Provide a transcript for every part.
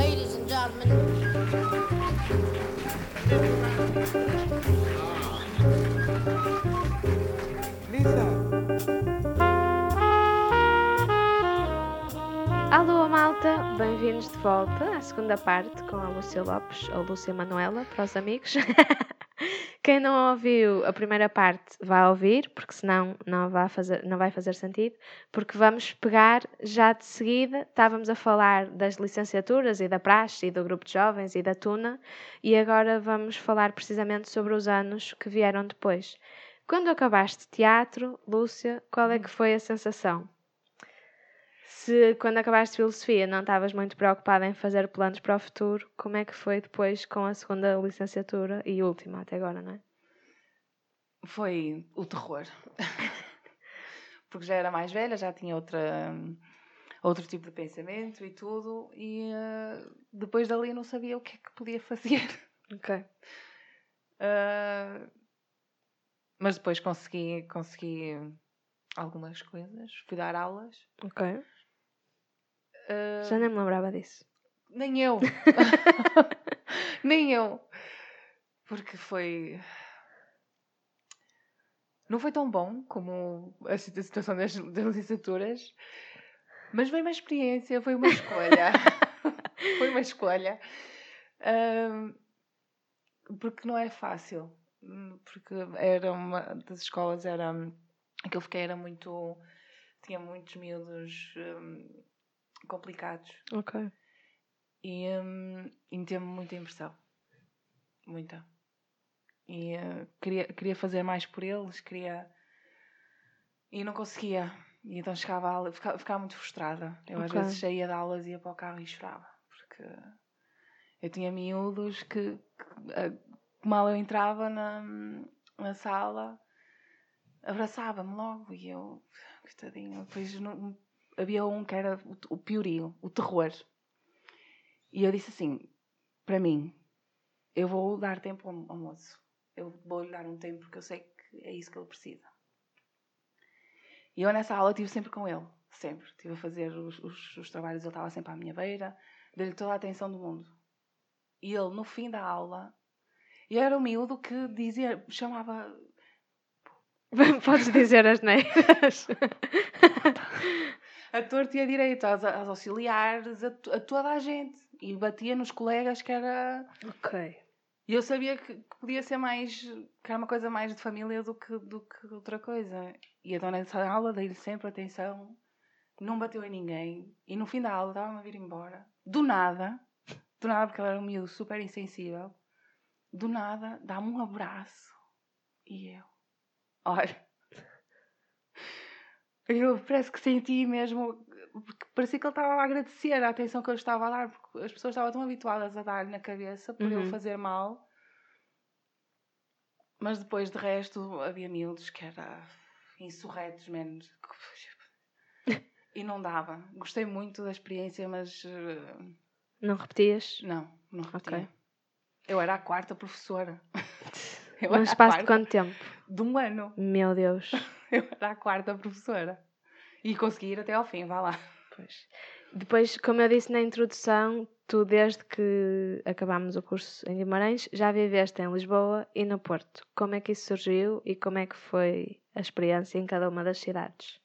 Ladies and gentlemen. Alô malta, bem-vindos de volta à segunda parte com a Lúcia Lopes ou Lúcia Manuela para os amigos. Quem não ouviu a primeira parte vai ouvir, porque senão não vai fazer, não vai fazer sentido, porque vamos pegar já de seguida, estávamos a falar das licenciaturas e da praxe e do grupo de jovens e da tuna, e agora vamos falar precisamente sobre os anos que vieram depois. Quando acabaste teatro, Lúcia, qual é que foi a sensação? Se quando acabaste filosofia não estavas muito preocupada em fazer planos para o futuro, como é que foi depois com a segunda licenciatura e última até agora, não é? Foi o terror. Porque já era mais velha, já tinha outra, outro tipo de pensamento e tudo, e eh, depois dali não sabia o que é que podia fazer. Ok. Eh, mas depois consegui, consegui algumas coisas, fui dar aulas. Ok. Já nem me lembrava disso. Nem eu. Nem eu. Porque foi. Não foi tão bom como a situ- situação das, das licenciaturas, mas foi uma experiência, foi uma escolha. foi uma escolha. Ahm, porque não é fácil. Porque era uma das escolas, era. Que eu fiquei era muito. Tinha muitos miúdos hum, complicados. Ok. E, hum, e meteu-me muita impressão. Muita. E eh, queria, queria fazer mais por eles, queria. E não conseguia. E então chegava a aula, ficava, ficava muito frustrada. Eu às Ok. vezes saía de aulas, ia para o carro e chorava. Porque eu tinha miúdos que, que, mal eu entrava na, na sala, abraçava-me logo e eu, coitadinho. Depois não- havia um que era o, o piorio, o terror. E eu disse assim: para mim, eu vou dar tempo ao, ao moço. Eu vou-lhe dar um tempo porque eu sei que é isso que ele precisa. E eu nessa aula estive sempre com ele. Sempre. Estive a fazer os, os, os trabalhos, ele estava sempre à minha beira, dei-lhe toda a atenção do mundo. E ele, no fim da aula, eu era o miúdo que dizia, chamava. Podes dizer as neiras. a torto e a direito, aos, aos auxiliares, a, a toda a gente. E batia nos colegas que era. ok. E eu sabia que, que podia ser mais. que era uma coisa mais de família do que, do que outra coisa. E então nessa aula dei-lhe sempre atenção, não bateu em ninguém. E no fim da aula estava-me a vir embora. Do nada, do nada, porque ela era um miúdo super insensível. Do nada, dá-me um abraço. E eu. Olha. Eu parece que senti mesmo. Porque parecia que ele estava a agradecer a atenção que eu estava a dar, porque as pessoas estavam tão habituadas a dar-lhe na cabeça por Uhum. ele fazer mal. Mas depois de resto havia miúdos que era insurretos, menos. E não dava. Gostei muito da experiência, mas eh, Não repetias? não, não repetia. Ok. Eu era a quarta professora. Eu Num espaço de quarta quanto tempo? de um ano. Meu Deus. Eu era a quarta professora. E consegui ir até ao fim, vá lá. Pois. Depois, como eu disse na introdução, tu desde que acabámos o curso em Guimarães já viveste em Lisboa e no Porto. Como é que isso surgiu e como é que foi a experiência em cada uma das cidades?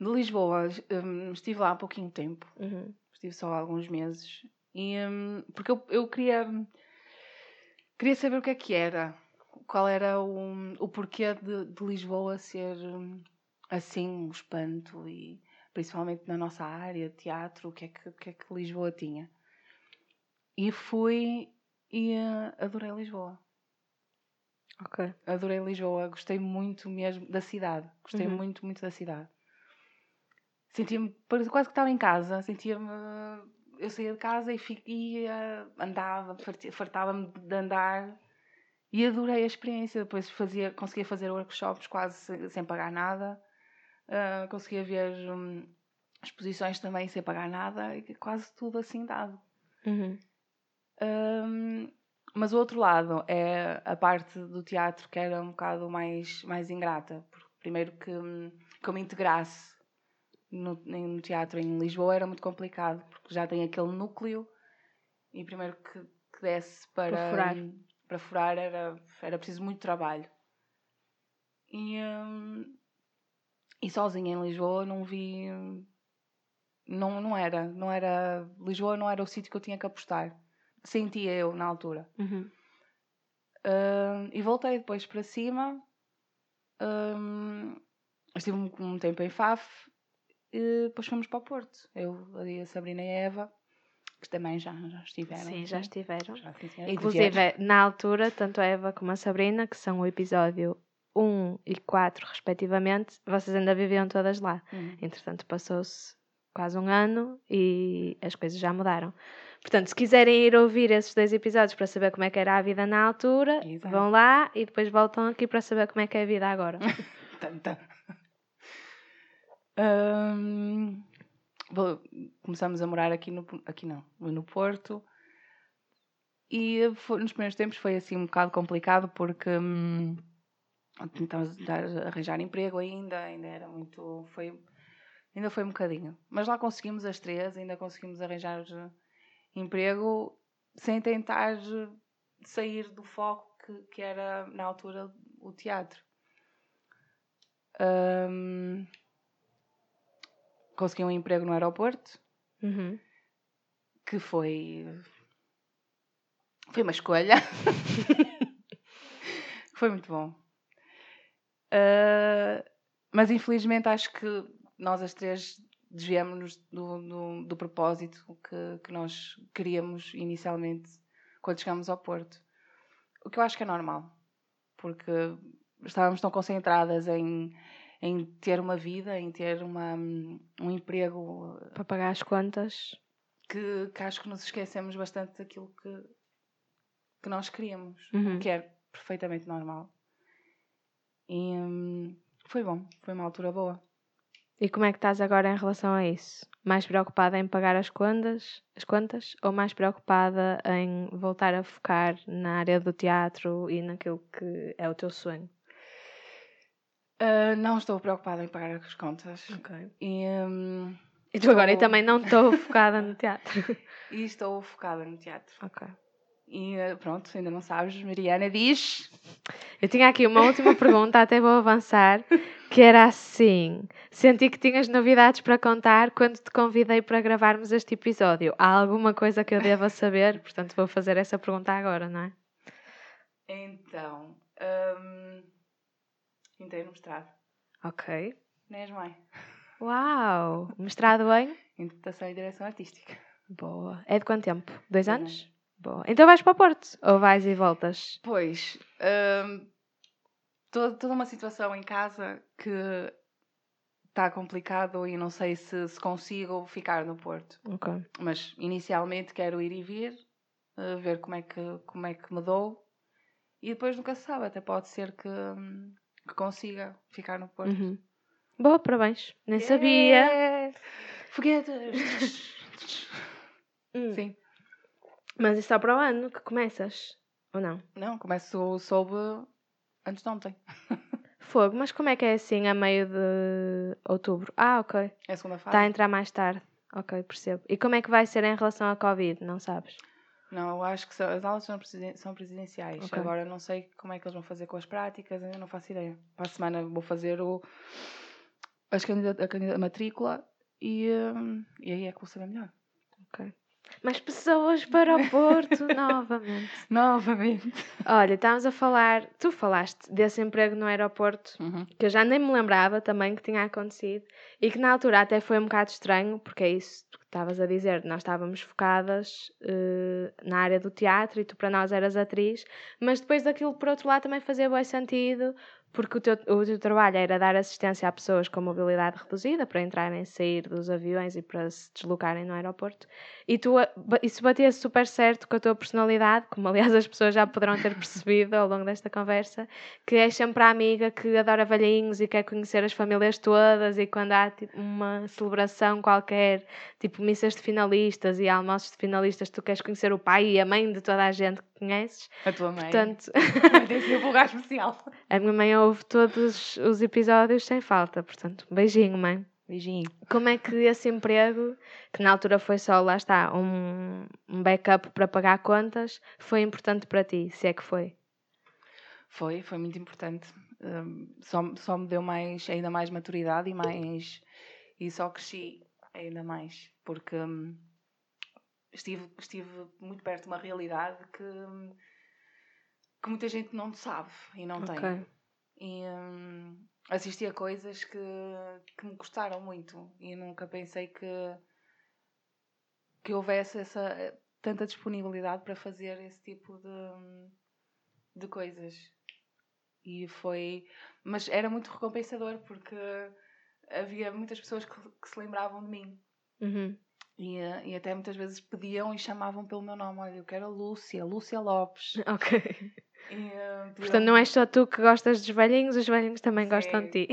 De Lisboa, hum, estive lá há pouquinho tempo. Uhum. Estive só há alguns meses. E, hum, porque eu, eu queria, queria saber o que é que era. Qual era o, o porquê de, de Lisboa ser hum, assim, um espanto. E principalmente na nossa área, teatro, o que é que, o que, é que Lisboa tinha. E fui e eh, adorei Lisboa. Ok. Adorei Lisboa, gostei muito mesmo da cidade. Gostei Uhum. muito, muito da cidade. Sentia-me, quase que estava em casa, sentia-me. Eu saía de casa e fi- ia, andava, fartava-me de andar e adorei a experiência. Depois fazia, conseguia fazer workshops quase sem, sem pagar nada, Ah, conseguia ver hum, exposições também sem pagar nada, e quase tudo assim dado. Uhum. Hum, mas o outro lado é a parte do teatro que era um bocado mais, mais ingrata. Porque primeiro que, hum, que eu me integrasse no, no teatro em Lisboa era muito complicado, porque já tem aquele núcleo e primeiro que, que desse para, Para furar. para furar era, era preciso muito trabalho. E, hum, e sozinha em Lisboa não vi. Não, não era, não era. Lisboa não era o sítio que eu tinha que apostar. Sentia eu na altura. Uhum. Hum, e voltei depois para cima. Hum, estive um, um tempo em Faf e depois fomos para o Porto. Eu, a Sabrina e a Eva, que também já, já estiveram. Sim, já estiveram. Já. Inclusive, na altura, tanto a Eva como a Sabrina, que são o episódio 1 e 4, respectivamente, vocês ainda viviam todas lá. Uhum. Entretanto, passou-se quase um ano e as coisas já mudaram. Portanto, se quiserem ir ouvir esses dois episódios para saber como é que era a vida na altura, Exato. vão lá e depois voltam aqui para saber como é que é a vida agora. Tanta. Vou- começamos a morar aqui no aqui não, no Porto. E foi- nos primeiros tempos foi assim um bocado complicado porque hum, tentávamos dar- arranjar emprego ainda, ainda era muito. Foi, ainda foi um bocadinho. Mas lá conseguimos as três, ainda conseguimos arranjar eh, emprego sem tentar eh, sair do foco que, que era na altura o teatro. Hum, consegui um emprego no aeroporto Uhum. que foi foi uma escolha. Foi muito bom. Ah, mas infelizmente acho que nós as três desviamos-nos do, do, do propósito que, que nós queríamos inicialmente quando chegámos ao Porto. O que eu acho que é normal porque estávamos tão concentradas em, em ter uma vida, em ter uma, um emprego Para pagar as contas. que, que acho que nos esquecemos bastante daquilo que, que nós queríamos, Uhum. que é perfeitamente normal. E hum, foi bom, foi uma altura boa. E como é que estás agora em relação a isso? Mais preocupada em pagar as contas, as contas ou mais preocupada em voltar a focar na área do teatro e naquilo que é o teu sonho? Ah, não estou preocupada em pagar as contas. Ok. E, hum, E tu agora eu Estou- também não estou focada no teatro. e estou focada no teatro. ok. E ah, pronto, ainda não sabes, Mariana diz. Eu tinha aqui uma última pergunta, até vou avançar, que era assim: senti que tinhas novidades para contar quando te convidei para gravarmos este episódio. Há alguma coisa que eu deva saber? Portanto, vou fazer essa pergunta agora, não é? Então, hum, entrei no mestrado. Ok. És mãe? Uau! Mestrado em? Interpretação e direção artística. Boa. É de quanto tempo? Dois Dois anos? Boa. Então vais para o Porto? Ou vais e voltas? Pois, hum, toda, toda uma situação em casa que está complicado e não sei se, se consigo ficar no Porto. Ok. Mas inicialmente quero ir e vir, eh, ver como é, que, como é que me dou e depois nunca se sabe, até pode ser que, hum, que consiga ficar no Porto. Uhum. Boa, parabéns. Nem sabia. Foguetes! Hum. Sim. Mas isso só para o ano que começas? Ou não? Não, começo, soube antes de ontem. Fogo, mas como é que é assim a meio de outubro? Ah, ok. É a segunda fase. Está a entrar mais tarde. Ok, percebo. E como é que vai ser em relação à Covid? Não sabes? Não, eu acho que são- as aulas são, presiden- são presidenciais. Ok. Agora não sei como é que eles vão fazer com as práticas, ainda não faço ideia. Para a semana vou fazer o, as candida- a, candida- a matrícula e, hum, e aí é que vou saber melhor. Ok. Mais pessoas para o Porto, novamente. Novamente. Olha, estávamos a falar, tu falaste desse emprego no aeroporto, Uhum. que eu já nem me lembrava também que tinha acontecido, e que na altura até foi um bocado estranho, porque é isso que estavas a dizer, nós estávamos focadas eh, na área do teatro e tu para nós eras atriz, mas depois daquilo por outro lado também fazia bom sentido, porque o teu, o teu trabalho era dar assistência a pessoas com mobilidade reduzida para entrarem e sair dos aviões e para se deslocarem no aeroporto. E tu, a- ba- isso batia super certo com a tua personalidade, como aliás as pessoas já poderão ter percebido ao longo desta conversa, que és sempre a amiga que adora velhinhos e quer conhecer as famílias todas e quando há tipo, uma celebração qualquer, tipo missas de finalistas e almoços de finalistas, tu queres conhecer o pai e a mãe de toda a gente conheces. A tua mãe. Portanto, Tem sido um lugar especial. a minha mãe ouve todos os episódios sem falta, portanto, beijinho, mãe. Beijinho. Como é que esse emprego, que na altura foi só, lá está, um, um backup para pagar contas, foi importante para ti, se é que foi? Foi, foi muito importante. Um, só, só me deu mais, ainda mais maturidade e mais. E só cresci ainda mais. Porque hum, estive, estive muito perto de uma realidade que, que muita gente não sabe e não tem. Ok. E hum, assisti a coisas que, que me gostaram muito e nunca pensei que, que houvesse essa, tanta disponibilidade para fazer esse tipo de, de coisas. E foi. Mas era muito recompensador porque havia muitas pessoas que, que se lembravam de mim. Uhum. E, eh, e até muitas vezes pediam e chamavam pelo meu nome. Olha, eu quero a Lúcia, Lúcia Lopes. Ok. E, eh, Portanto, não és só tu que gostas dos velhinhos, os velhinhos também Sim. gostam de ti.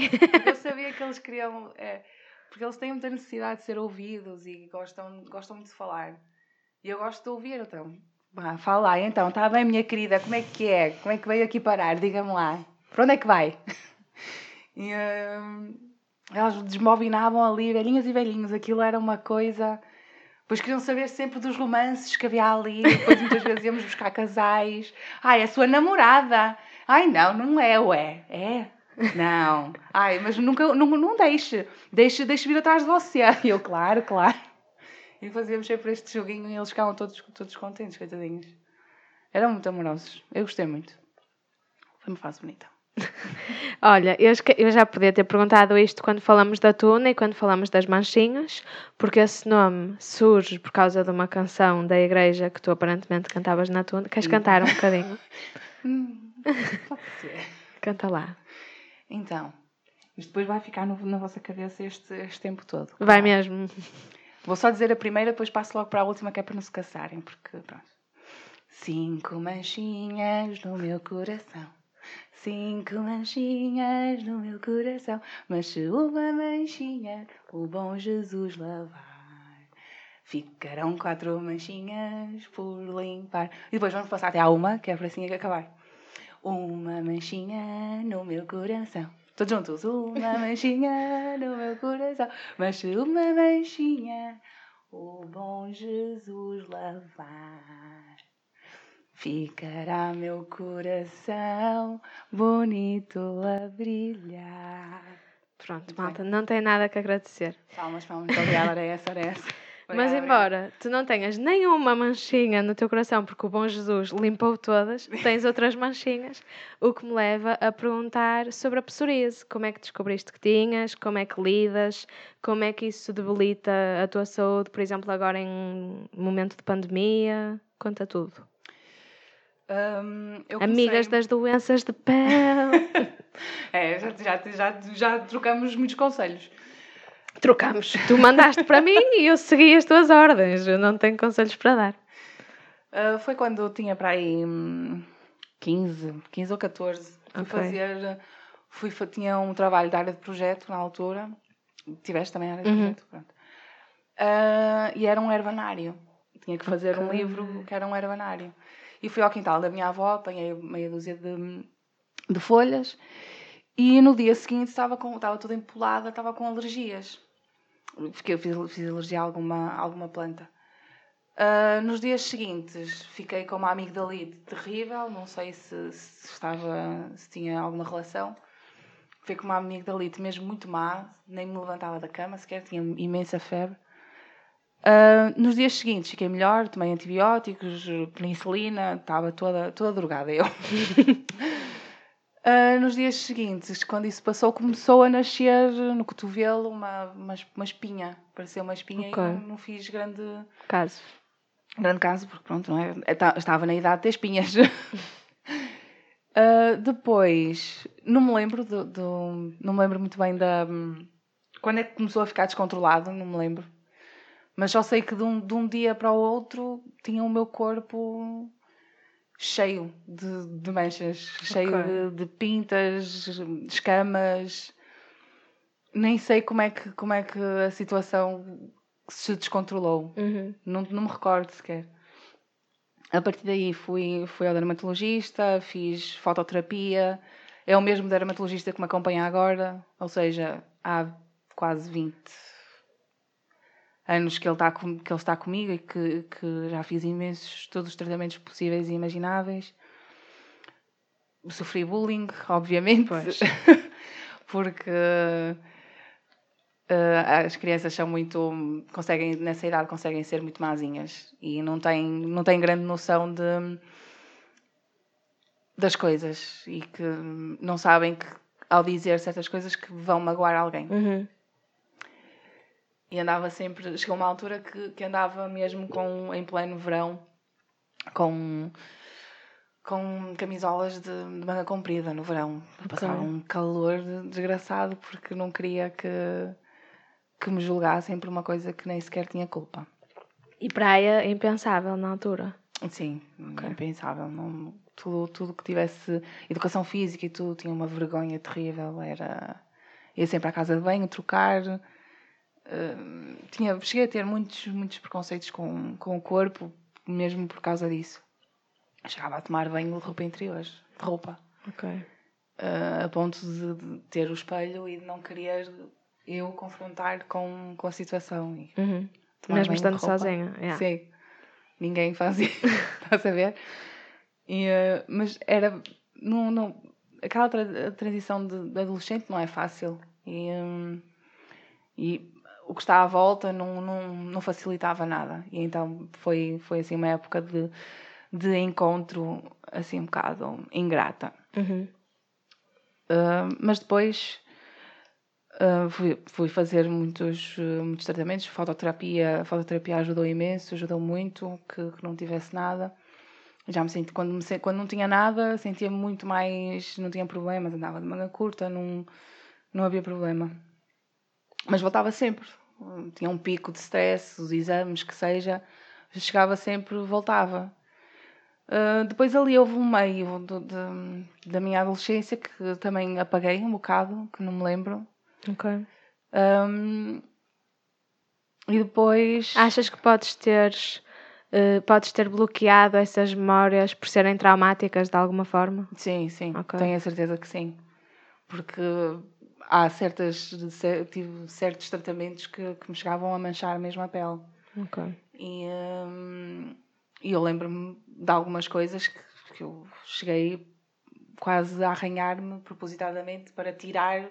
Eu sabia que eles queriam. é, porque eles têm muita necessidade de ser ouvidos e gostam, gostam muito de falar. E eu gosto de ouvir, então. Vá, fala lá, então, está bem, minha querida, como é que é? Como é que veio aqui parar? Diga-me lá. Para onde é que vai? E hum, elas desmovinavam ali, velhinhas e velhinhos. Aquilo era uma coisa. Depois queriam saber sempre dos romances que havia ali. Depois muitas vezes íamos buscar casais. Ai, a sua namorada. Ai, não, não é, ué. É? Não. Ai, mas nunca, não, não deixe. deixe. Deixe vir atrás de você. E eu, claro, claro. E fazíamos sempre este joguinho e eles ficavam todos, todos contentes, coitadinhos. Eram muito amorosos. Eu gostei muito. Foi uma fase bonita. Olha, eu, eu já podia ter perguntado isto quando falamos da tuna e quando falamos das manchinhas, porque esse nome surge por causa de uma canção da igreja que tu aparentemente cantavas na tuna. Queres cantar um bocadinho? Hum, pode ser. Canta lá. Então, isto depois vai ficar no- na vossa cabeça este, este tempo todo. Vai Claro. mesmo. Vou só dizer a primeira, depois passo logo para a última, que é para não se caçarem, porque pronto. Cinco manchinhas no meu coração. Cinco manchinhas no meu coração. Mas se uma manchinha o bom Jesus lavar, ficarão quatro manchinhas por limpar. E depois vamos passar até à uma, que é para assim acabar. Uma manchinha no meu coração. Todos juntos. Uma manchinha no meu coração. Mas se uma manchinha o bom Jesus lavar, ficará meu coração bonito a brilhar. Pronto, malta, não tem nada que agradecer. Palmas, palmas. Obrigada. Era essa, era essa. Mas embora tu não tenhas nenhuma manchinha no teu coração, porque o bom Jesus limpou todas, tens outras manchinhas, o que me leva a perguntar sobre a psoríase. Como é que descobriste que tinhas? Como é que lidas? Como é que isso debilita a tua saúde, por exemplo, agora em momento de pandemia? Conta tudo. Eu Amigas das doenças de pele. É, já, já, já, já trocamos muitos conselhos. Trocamos. Tu mandaste para mim e eu segui as tuas ordens. Eu não tenho conselhos para dar. Uh, foi quando eu tinha para aí hum, 15, 15 ou 14. Fui Ok. fazer. Fui, tinha um trabalho da área de projeto na altura. Tiveste também a área de Uhum. projeto, pronto. Uh, e era um herbanário. Tinha que fazer um Ok. livro que era um herbanário. E fui ao quintal da minha avó, apanhei meia dúzia de, de folhas. E no dia seguinte estava, com, estava toda empolada, estava com alergias. Fiquei, fiz, fiz alergia a alguma, alguma planta. Ah, nos dias seguintes fiquei com uma amigdalite terrível, não sei se, se estava, se tinha alguma relação. Fiquei com uma amigdalite mesmo muito má, nem me levantava da cama sequer, tinha imensa febre. Ah, nos dias seguintes fiquei melhor, tomei antibióticos, penicilina, estava toda, toda drogada eu. Ah, nos dias seguintes, quando isso passou, começou a nascer no cotovelo uma, uma, uma espinha. Pareceu uma espinha Ok. e não, não fiz grande, Caso. grande caso, porque pronto, não é? Estava na idade de ter espinhas. Ah, depois, não me lembro do, do- Não me lembro muito bem da. Quando é que começou a ficar descontrolado, não me lembro. Mas só sei que de um, de um dia para o outro tinha o meu corpo cheio de, de manchas, cheio de, de pintas, escamas. Nem sei como é que, como é que a situação se descontrolou. Uhum. Não, não me recordo sequer. A partir daí fui, fui ao dermatologista, fiz fototerapia. É o mesmo dermatologista que me acompanha agora, ou seja, há quase 20 anos que ele está, com, que ele está comigo e que, que já fiz imensos, todos os tratamentos possíveis e imagináveis. Sofri bullying, obviamente, porque uh, as crianças são muito, conseguem, nessa idade, conseguem ser muito mazinhas e não têm, não têm grande noção de, das coisas e que não sabem que ao dizer certas coisas que vão magoar alguém. Uhum. E andava sempre, chegou uma altura que, que andava mesmo com, em pleno verão, com, com camisolas de, de manga comprida no verão. Passava um calor de- desgraçado porque não queria que, que me julgassem por uma coisa que nem sequer tinha culpa. E praia, impensável na altura. Sim, impensável. Não, tudo, tudo que tivesse educação física e tudo tinha uma vergonha terrível. Era ia sempre à casa de banho, trocar. Tinha, cheguei a ter muitos, muitos preconceitos com, com o corpo, mesmo por causa disso. Chegava a tomar banho de roupa interior, de roupa, Ok. ah, a ponto de, de ter o espelho e de não querer eu confrontar com, com a situação. E Uhum. Mesmo estando sozinha. yeah. Sim. Ninguém fazia. Estás a ver? E, eh, mas era. Não, não, aquela tra- transição de, de adolescente não é fácil. E, hum, e o que está à volta não, não, não facilitava nada. E então foi, foi assim uma época de, de encontro assim um bocado ingrata. Uhum. Uh, mas depois uh, fui, fui fazer muitos, muitos tratamentos. Fototerapia, fototerapia ajudou imenso, ajudou muito que, que não tivesse nada. Já me senti, quando, me, quando não tinha nada, sentia muito mais, não tinha problemas, andava de manga curta, não, não havia problema. Mas voltava sempre. Uh, Tinha um pico de stress, os exames, que seja, chegava sempre, voltava. Uh, depois ali houve um meio do- de- da minha adolescência que também apaguei um bocado, que não me lembro. Ok. Um, e depois. Achas que podes ter, eh, podes ter bloqueado essas memórias por serem traumáticas de alguma forma? Sim, sim, Ok. tenho a certeza que sim. Porque há certas, tive certos tratamentos que, que me chegavam a manchar mesmo a pele. E, hum, e eu lembro-me de algumas coisas que, que eu cheguei quase a arranhar-me propositadamente para tirar.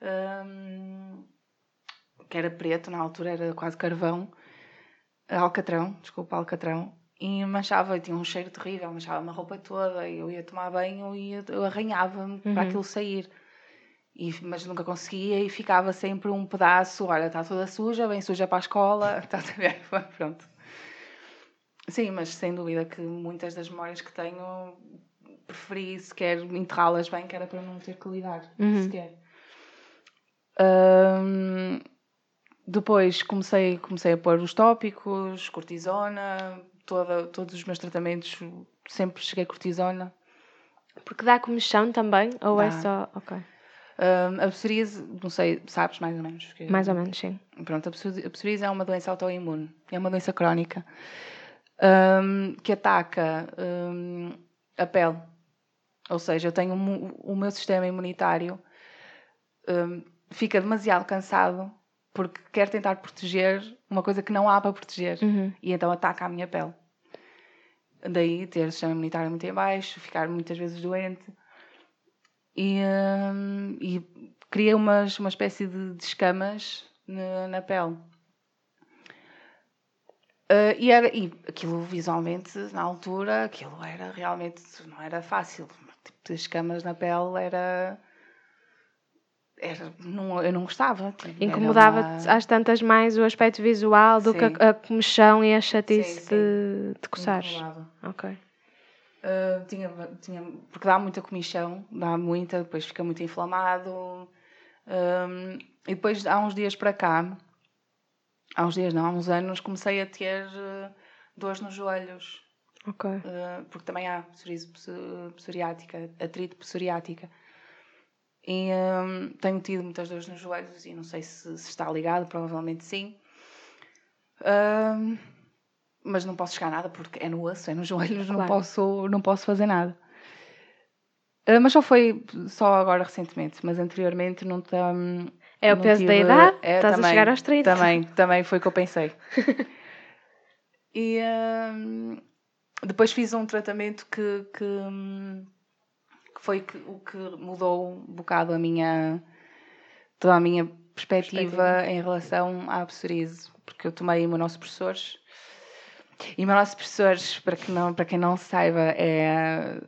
hum, que era preto, na altura era quase carvão. Alcatrão, desculpa, alcatrão. E manchava, e tinha um cheiro terrível, manchava-me a roupa toda. E eu ia tomar banho e eu- arranhava-me para Uhum. aquilo sair. E, mas nunca conseguia e ficava sempre um pedaço, olha, está toda suja, bem suja para a escola, estás a ver? Pronto. Sim, mas sem dúvida que muitas das memórias que tenho preferi sequer enterrá-las bem, que era para não ter que lidar Uhum. sequer. Ahm, depois comecei, comecei a pôr os tópicos, cortisona, toda, todos os meus tratamentos, sempre cheguei cortisona. Porque dá comichão também? Ou é Dá. só. Ok. Ahm, a psoríase, não sei, sabes mais ou menos? que- Mais ou menos, sim. Pronto, a psorí- a psoríase é uma doença autoimune, é uma doença crónica hum, que ataca hum, a pele. Ou seja, eu tenho o meu sistema imunitário fica demasiado cansado porque quer tentar proteger uma coisa que não há para proteger Uhum. e então ataca a minha pele. Daí ter o sistema imunitário muito em baixo, ficar muitas vezes doente e, hum, e cria umas, uma espécie de, de escamas na, na pele. Ah, e, era, e aquilo visualmente, na altura, aquilo era realmente, não era fácil. Tipo de escamas na pele era. era não, eu não gostava. tipo, Incomodava-te uma- às tantas mais o aspecto visual do que Sim. a, a comichão e a chatice Sim, sim. de, de coçares. Ok. Uh, tinha, tinha, porque dá muita comichão, dá muita, depois fica muito inflamado. Um, e depois, há uns dias para cá, há uns dias não, há uns anos, comecei a ter uh, dores nos joelhos, Ok. uh, porque também há psoríase pso- psoriática, atrito psoriática. E um, tenho tido muitas dores nos joelhos e não sei se, se está ligado, provavelmente sim. Um, mas não posso chegar a nada porque é no osso, é nos joelhos, não, Claro. posso, não posso fazer nada. Uh, mas só foi só agora recentemente, mas anteriormente não está. É o não peso da tive- idade, é, estás a também, chegar aos 30. Também, também foi o que eu pensei. e hum, depois fiz um tratamento que, que, hum, que foi que- o que mudou um bocado a minha toda a minha perspectiva, Perspectiva. em relação à psoríase, porque eu tomei imunossupressores. Imunossupressores, para, que não, para quem não saiba, é,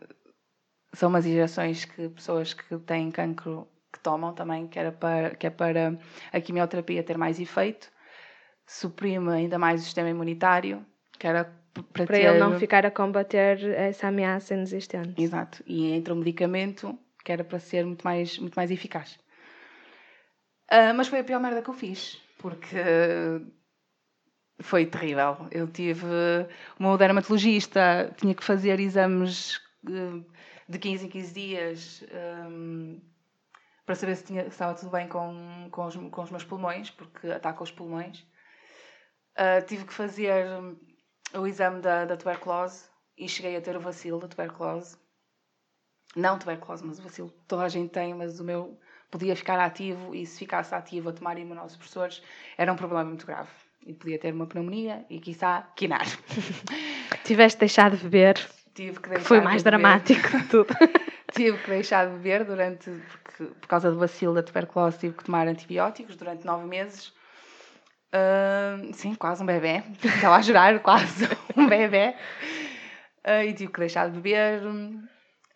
são umas injeções que pessoas que têm cancro que tomam também, que, era para, que é para a quimioterapia ter mais efeito, suprime ainda mais o sistema imunitário, que era para, Para ter... ele não ficar a combater essa ameaça inexistente. Exato. E entra um medicamento que era para ser muito mais, muito mais eficaz. Ah, mas foi a pior merda que eu fiz, porque foi terrível. Eu tive meu dermatologista, tinha que fazer exames eh, de 15 em 15 dias hum, para saber se, tinha, se estava tudo bem com, com, os, com os meus pulmões, porque ataca os pulmões. Ah, tive que fazer o exame da, da tuberculose e cheguei a ter o vacilo da tuberculose. Não tuberculose, mas o vacilo toda a gente tem, mas o meu podia ficar ativo e se ficasse ativo a tomar imunossupressores era um problema muito grave. E podia ter uma pneumonia e, quiçá, quinar. Tiveste deixado de beber, Tive que que deixar foi de mais beber. dramático de tudo. Tive que deixar de beber durante, porque, por causa do bacilo da tuberculose, tive que tomar antibióticos durante nove meses. Ahn, sim, quase um bebê. Estava a jurar, quase um bebê. Ah, e tive que deixar de beber.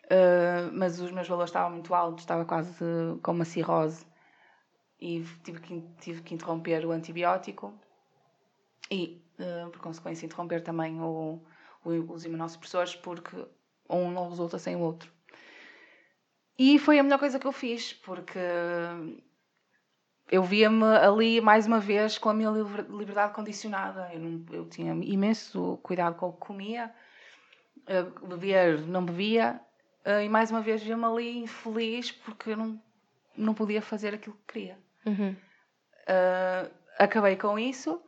Ah, mas os meus valores estavam muito altos, estava quase com uma cirrose. E tive que, tive que interromper o antibiótico. E, ah, por consequência, interromper também o, o- os imunossupressores, porque um não resulta sem o outro. E foi a melhor coisa que eu fiz, porque eu via-me ali mais uma vez com a minha liber- liberdade condicionada. Eu, não- eu tinha imenso cuidado com o que comia, eh, beber não bebia, eh, e mais uma vez via-me ali infeliz porque eu não, não podia fazer aquilo que queria. Uhum. Uh, acabei com isso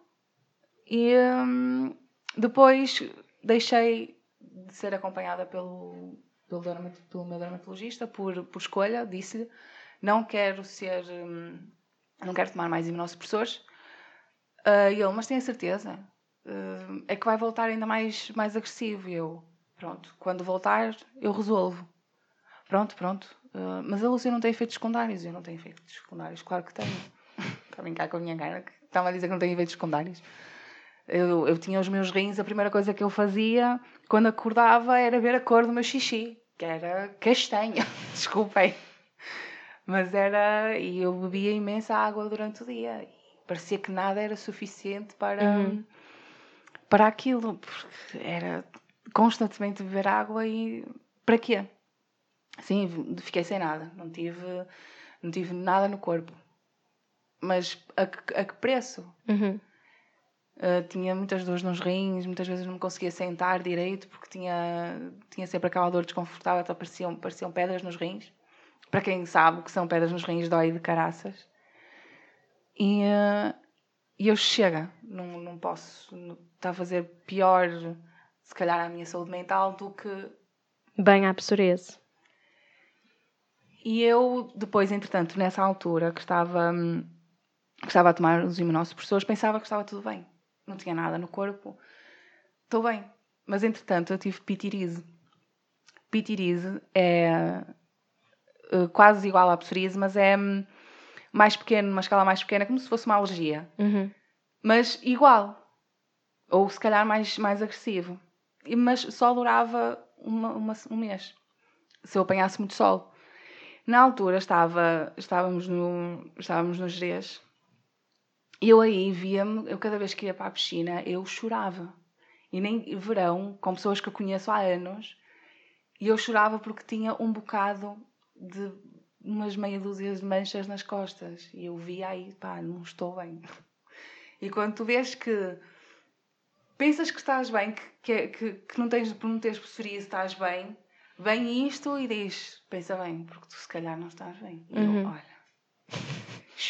e hum, depois deixei de ser acompanhada pelo, pelo, pelo meu dermatologista por, por escolha, disse-lhe não quero ser hum, não quero tomar mais imunossupressores uh, e ele, mas tenho certeza Uh, é que vai voltar ainda mais, mais agressivo. E eu, pronto, quando voltar eu resolvo. Pronto, pronto Uh, mas a Lúcia não tem efeitos secundários. Eu não tenho efeitos secundários, claro que tenho. Está a brincar com a minha cara, que estava a dizer que não tem efeitos secundários. Eu, eu tinha os meus rins, a primeira coisa que eu fazia quando acordava era ver a cor do meu xixi, que era castanho, desculpem. Mas era. E eu bebia imensa água durante o dia. E parecia que nada era suficiente para, Uhum. para aquilo, porque era constantemente beber água e. Para quê? Sim, fiquei sem nada, não tive, não tive nada no corpo. Mas a que, a que preço? Uhum. Uh, tinha muitas dores nos rins, muitas vezes não me conseguia sentar direito porque tinha, tinha sempre aquela dor desconfortável, então pareciam, pareciam pedras nos rins. Para quem sabe o que são pedras nos rins, dói de caraças. E, uh, e eu chega, não, não posso, não- está a fazer pior, se calhar, a minha saúde mental do que Bem à psoríase. E eu, depois, entretanto, nessa altura que estava, hum, que estava a tomar os imunossupressores, pensava que estava tudo bem. Não tinha nada no corpo. Estou bem. Mas, entretanto, eu tive pitirise. Pitirise é eh, quase igual à psoríase, mas é hum, mais pequeno, uma escala mais pequena, como se fosse uma alergia. Uhum. Mas igual. Ou se calhar mais, mais agressivo. Mas só durava uma, uma- um mês. Se eu apanhasse muito sol. Na altura estava, estávamos no, estávamos no Jerez. Eu aí via-me, eu cada vez que ia para a piscina, eu chorava. E nem verão, com pessoas que eu conheço há anos, e eu chorava porque tinha um bocado de umas meia dúzia de manchas nas costas. E eu via aí, pá, não estou bem. E quando tu vês que pensas que estás bem, que, que, é- que, que não tens, por não teres psoríase, estás bem, vem isto e diz, pensa bem, porque tu se calhar não estás bem. E Uhum. eu, olha,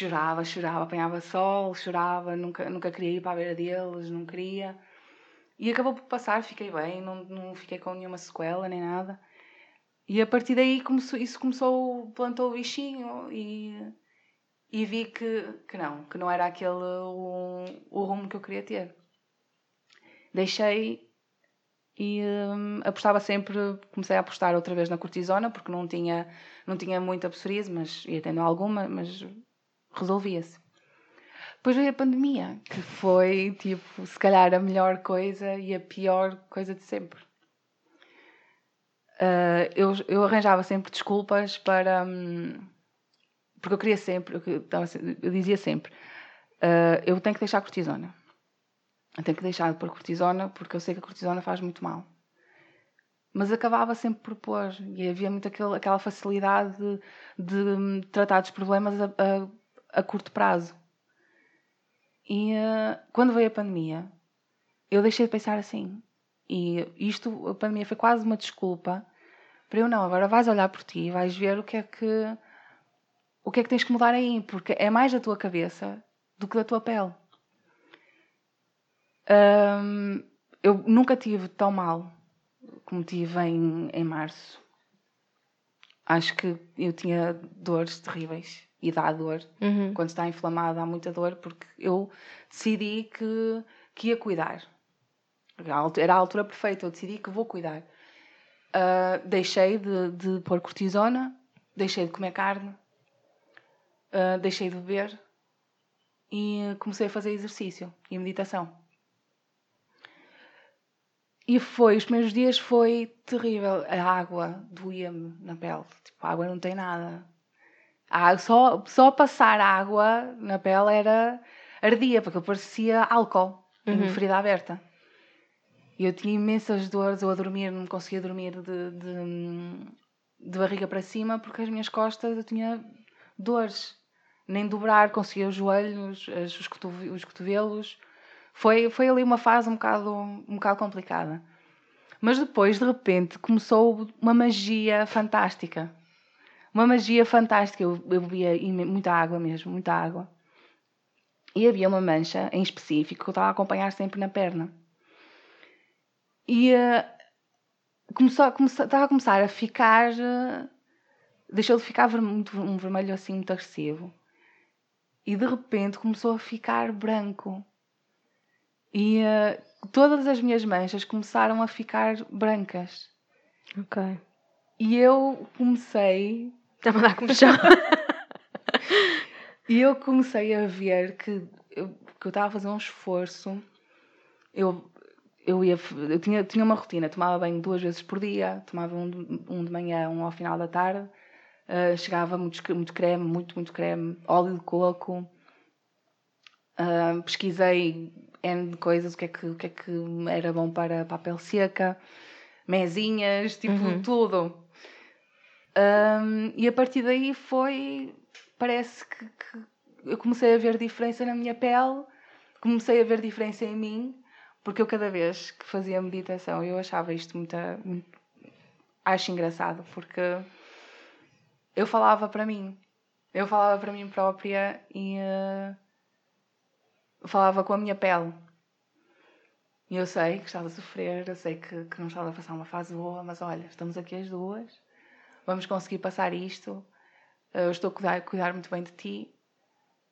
chorava, chorava, apanhava sol, chorava, nunca, nunca queria ir para a beira deles, não queria. E acabou por passar, fiquei bem, não, não fiquei com nenhuma sequela nem nada. E a partir daí começou, isso começou, plantou o bichinho e, e vi que, que não, que não era aquele o, o rumo que eu queria ter. Deixei e hum, apostava sempre, comecei a apostar outra vez na cortisona, porque não tinha, não tinha muita psoríase, mas ia tendo alguma, mas resolvia-se. Depois veio a pandemia, que foi, tipo, se calhar a melhor coisa e a pior coisa de sempre. Uh, eu, eu arranjava sempre desculpas para. Hum, porque eu queria sempre, eu, eu dizia sempre: uh, eu tenho que deixar a cortisona. Eu tenho que deixar de pôr cortisona porque eu sei que a cortisona faz muito mal. Mas acabava sempre por pôr e havia muito aquele, aquela facilidade de, de hum, tratar dos problemas a, a, a curto prazo. E uh, quando veio a pandemia, eu deixei de pensar assim. E isto, a pandemia foi quase uma desculpa para eu não. Agora vais olhar por ti e vais ver o que é que o que é que tens que mudar aí, porque é mais da tua cabeça do que da tua pele. Um, eu nunca tive tão mal como tive em, em março. Acho que eu tinha dores terríveis e dá dor. Uhum. Quando está inflamado, há muita dor, porque eu decidi que, que ia cuidar. Era a altura perfeita, eu decidi que vou cuidar. Uh, deixei de, de pôr cortisona, deixei de comer carne, uh, deixei de beber e comecei a fazer exercício e meditação. E foi, os primeiros dias foi terrível. A água doía-me na pele. Tipo, a água não tem nada. Só, só passar água na pele era ardia, porque parecia álcool uhum. ferida aberta. E eu tinha imensas dores, eu a dormir, não conseguia dormir de, de, de barriga para cima, porque as minhas costas eu tinha dores. Nem dobrar, conseguia os joelhos, os, os cotovelos. Foi, foi ali uma fase um bocado, um bocado complicada. Mas depois, de repente, começou uma magia fantástica. Uma magia fantástica. Eu, eu bebia muita água mesmo, muita água. E havia uma mancha em específico que eu estava a acompanhar sempre na perna. E uh, começou, começou, estava a começar a ficar. Uh, deixou de ficar muito, um vermelho assim muito agressivo. E de repente começou a ficar branco. E uh, todas as minhas manchas começaram a ficar brancas. Ok. E eu comecei. A dar como chão. e eu comecei a ver que eu, que eu estava a fazer um esforço. Eu, eu, ia, eu tinha, tinha uma rotina, tomava banho duas vezes por dia, tomava um de, um de manhã, um ao final da tarde. Uh, chegava muito, muito creme, muito, muito creme, óleo de coco. Uh, pesquisei N de coisas, o que é que, o que, é que era bom para, para a pele seca, mesinhas, tipo uhum. tudo. Um, e a partir daí foi. Parece que, que, eu comecei a ver diferença na minha pele, comecei a ver diferença em mim, porque eu cada vez que fazia meditação eu achava isto muito. muito acho engraçado, porque eu falava para mim, eu falava para mim própria e. Uh, falava com a minha pele. E eu sei que estás a sofrer, eu sei que, que não estás a passar uma fase boa, mas olha, estamos aqui as duas, vamos conseguir passar isto. Eh, eu estou a cuidar, a cuidar muito bem de ti,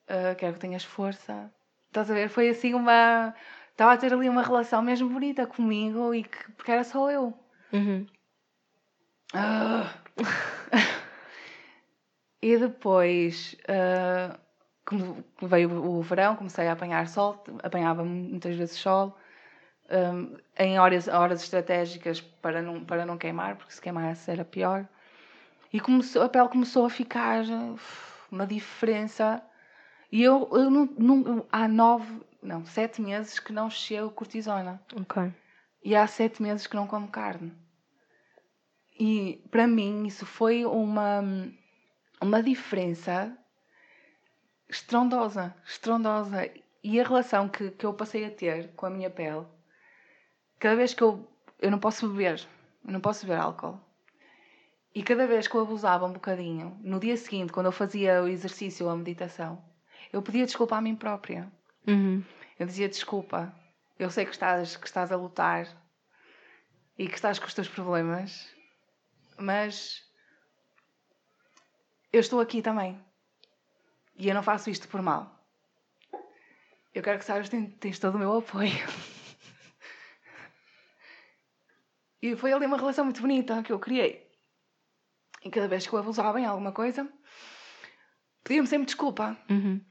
uh, quero que tenhas força. Estás a ver? Foi assim uma. Estava a ter ali uma relação mesmo bonita comigo e que, porque era só eu. Uhum. Uh. e depois. Uh, veio o verão, comecei a apanhar sol, apanhava muitas vezes sol, um, em horas, horas estratégicas para não, para não queimar, porque se queimasse era pior. E começou, a pele começou a ficar uma diferença. E eu, eu não, não, há nove, não, sete meses que não chego cortisona. Ok. E há sete meses que não como carne. E para mim isso foi uma, uma diferença estrondosa, estrondosa. E a relação que, que eu passei a ter com a minha pele, cada vez que eu. Eu não posso beber, eu não posso beber álcool. E cada vez que eu abusava um bocadinho, no dia seguinte, quando eu fazia o exercício ou a meditação, eu pedia desculpa a mim própria. Uhum. Eu dizia desculpa, eu sei que estás, que estás a lutar e que estás com os teus problemas, mas eu estou aqui também. E eu não faço isto por mal. Eu quero que saibas que tens, tens todo o meu apoio. e foi ali uma relação muito bonita que eu criei. E cada vez que eu abusava em alguma coisa, pedia-me sempre desculpa. Uhum.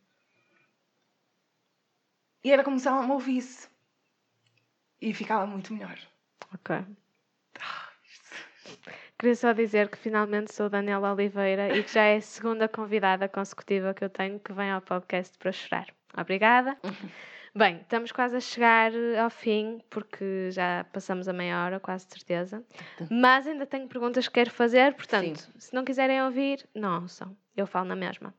E era como se ela me ouvisse. E ficava muito melhor. Ok. Queria só dizer que finalmente sou Daniela Oliveira e que já é a segunda convidada consecutiva que eu tenho que vem ao podcast para chorar. Obrigada. Bem, estamos quase a chegar ao fim, porque já passamos a meia hora, quase certeza. Mas ainda tenho perguntas que quero fazer, portanto, Sim. se não quiserem ouvir, não ouçam. Eu falo na mesma.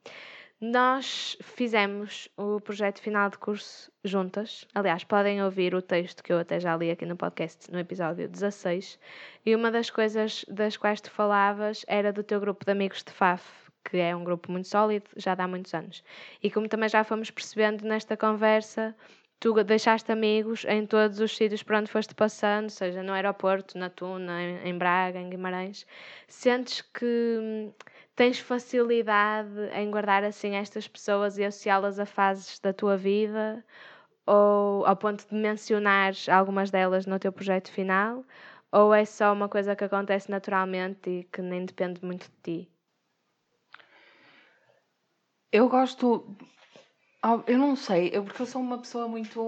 Nós fizemos o projeto final de curso juntas. Aliás, podem ouvir o texto que eu até já li aqui no podcast, no episódio 16. E uma das coisas das quais tu falavas era do teu grupo de amigos de FAF, que é um grupo muito sólido, já dá muitos anos. E como também já fomos percebendo nesta conversa, tu deixaste amigos em todos os sítios por onde foste passando, seja no aeroporto, na Tuna, em, em Braga, em Guimarães. Sentes que hum, tens facilidade em guardar assim estas pessoas e associá-las a fases da tua vida? Ou ao ponto de mencionares algumas delas no teu projeto final? Ou é só uma coisa que acontece naturalmente e que nem depende muito de ti? Eu gosto. Ah, Eu não sei, eu, porque eu sou uma pessoa muito.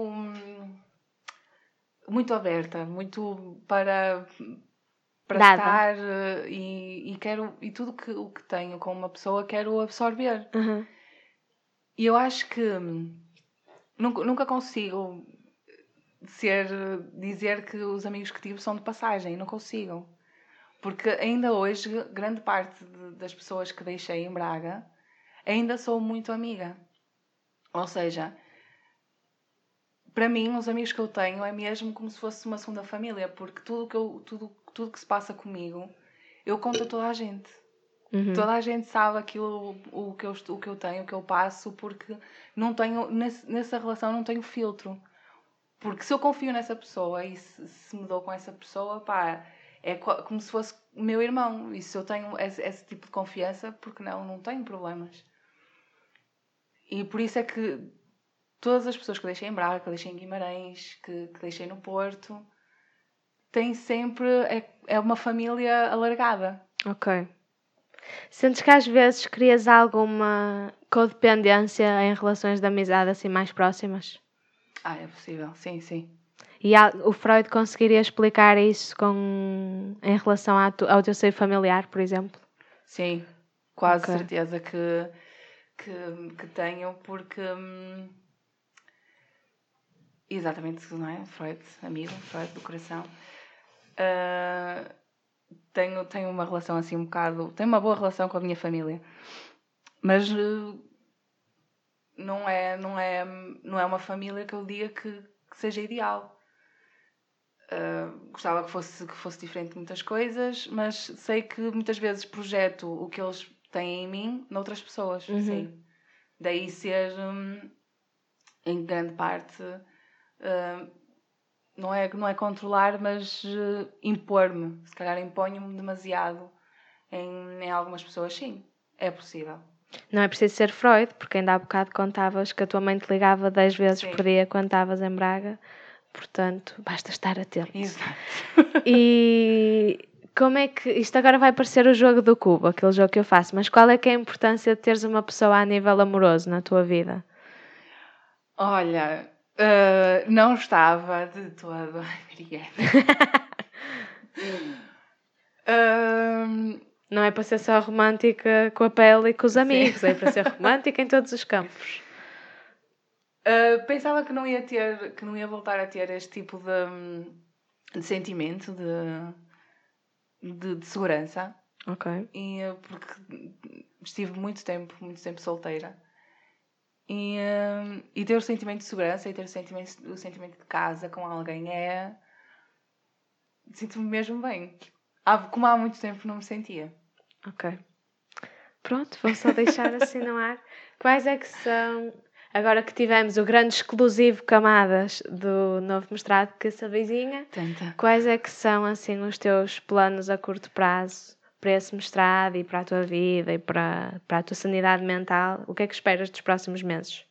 muito aberta, muito para. para Dada. estar eh, e, e quero. e tudo que, o que tenho com uma pessoa quero absorver. Uhum. E eu acho que nunca, nunca consigo ser, dizer que os amigos que tive são de passagem, não consigo. Porque ainda hoje, grande parte de- das pessoas que deixei em Braga, ainda sou muito amiga. Ou seja, para mim, os amigos que eu tenho é mesmo como se fosse uma segunda família, porque tudo que, eu, tudo, tudo que se passa comigo, eu conto a toda a gente. Uhum. Toda a gente sabe aquilo o que eu, o que eu tenho, o que eu passo, porque não tenho, nessa relação não tenho filtro. Porque se eu confio nessa pessoa e se, se me dou com essa pessoa, pá, é co- como se fosse meu irmão. E se eu tenho esse, esse tipo de confiança, porque não, não tenho problemas. E por isso é que todas as pessoas que deixei em Braga, que deixei em Guimarães, que, que deixei no Porto, têm sempre, é, é uma família alargada. Ok. Sentes que às vezes crias alguma codependência em relações de amizade assim mais próximas? Ah, é possível, sim, sim. E o Freud conseguiria explicar isso com, em relação ao teu seio familiar, por exemplo? Sim, quase Ok. certeza que, que, que tenho, porque. hum, exatamente, não é? Freud, amigo, Freud do coração. Ah, tenho, tenho uma relação assim um bocado. Tenho uma boa relação com a minha família, mas. eh, não é, não, é, não é uma família que eu diga que, que seja ideal. Uh, gostava que fosse, que fosse diferente de muitas coisas, mas sei que muitas vezes projeto o que eles têm em mim noutras pessoas. Uhum. Sim. Daí ser, hum, em grande parte, hum, não, é, não é controlar, mas eh, impor-me. Se calhar imponho-me demasiado em, em algumas pessoas, sim. É possível. Não é preciso ser Freud, porque ainda há bocado contavas que a tua mãe te ligava 10 vezes Sim. por dia quando estavas em Braga. Portanto, basta estar atento. Exato. E como é que. Isto agora vai parecer o jogo do cubo, aquele jogo que eu faço, mas qual é que é a importância de teres uma pessoa a nível amoroso na tua vida? Olha, eh, não estava de todo. Obrigada. Não é para ser só romântica com a pele e com os amigos, é para ser romântica em todos os campos. Uh, pensava que não ia ter, que não ia voltar a ter este tipo de, de sentimento de, de, de segurança Ok. e uh, porque estive muito tempo, muito tempo solteira e, uh, e ter o sentimento de segurança e ter o sentimento, o sentimento de casa com alguém é sinto-me mesmo bem há, como há muito tempo não me sentia Ok. Pronto, vou só deixar assim no ar. Quais é que são, agora que tivemos o grande exclusivo Camadas do novo mestrado que essa vizinha, tanta quais é que são assim os teus planos a curto prazo para esse mestrado e para a tua vida e para, para a tua sanidade mental, o que é que esperas dos próximos meses?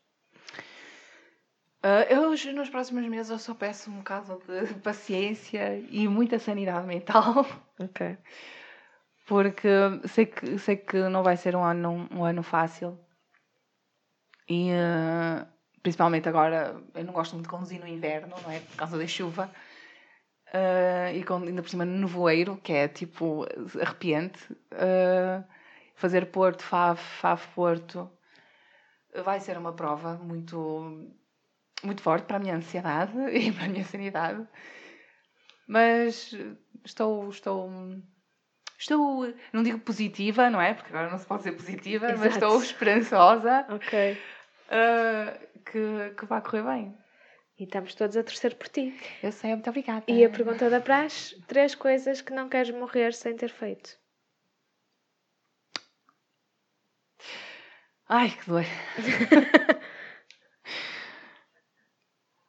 Uh, eu hoje, nos próximos meses, eu só peço um bocado de paciência e muita sanidade mental. Ok. Porque sei que, sei que não vai ser um ano, um ano fácil. E uh, principalmente agora, eu não gosto muito de conduzir no inverno, não é? Por causa da chuva. Uh, e com, ainda por cima no nevoeiro, que é tipo arrepiante. Uh, fazer Porto, Fave, Fave Porto, vai ser uma prova muito muito forte para a minha ansiedade e para a minha sanidade. Mas estou, estou, estou, não digo positiva, não é? Porque agora não se pode ser positiva, Exato. mas estou esperançosa Ok. Uh, que, que vai correr bem. E estamos todos a torcer por ti. Eu sei, muito obrigada. E a pergunta da praxe: três coisas que não queres morrer sem ter feito. Ai, que dor.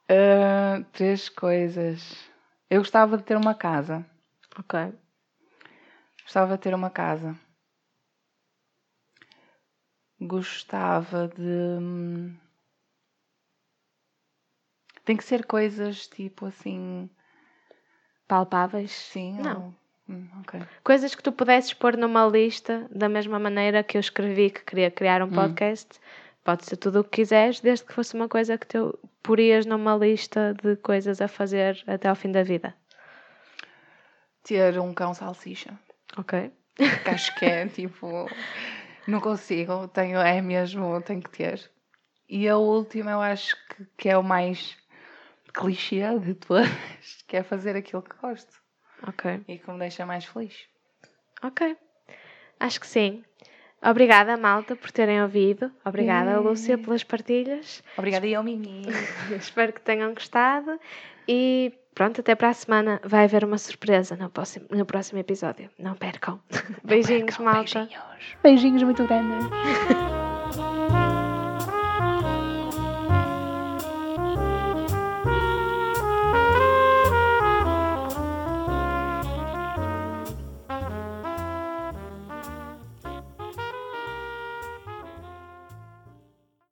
Uh, três coisas. Eu gostava de ter uma casa. Ok. Gostava de ter uma casa. Gostava de. hum, Tem que ser coisas tipo assim. Palpáveis? Sim, Não. ou- Hum, ok. Coisas que tu pudesses pôr numa lista, da mesma maneira que eu escrevi que queria criar um Hum. podcast. Pode ser tudo o que quiseres, desde que fosse uma coisa que tu porias numa lista de coisas a fazer até ao fim da vida. Ter um cão salsicha. Ok? Que acho que é tipo. Não consigo, tenho, é mesmo, tenho que ter. E a última eu acho que, que é o mais clichê de todas, que é fazer aquilo que gosto Ok. e que me deixa mais feliz. Ok. Acho que sim. Obrigada, malta, por terem ouvido. Obrigada, Yay. Lúcia, pelas partilhas. Obrigada e ao Mimi. Espero que tenham gostado. E pronto, até para a semana. Vai haver uma surpresa no próximo, no próximo episódio. Não percam. Beijinhos, malta. Beijinhos. Beijinhos muito grandes.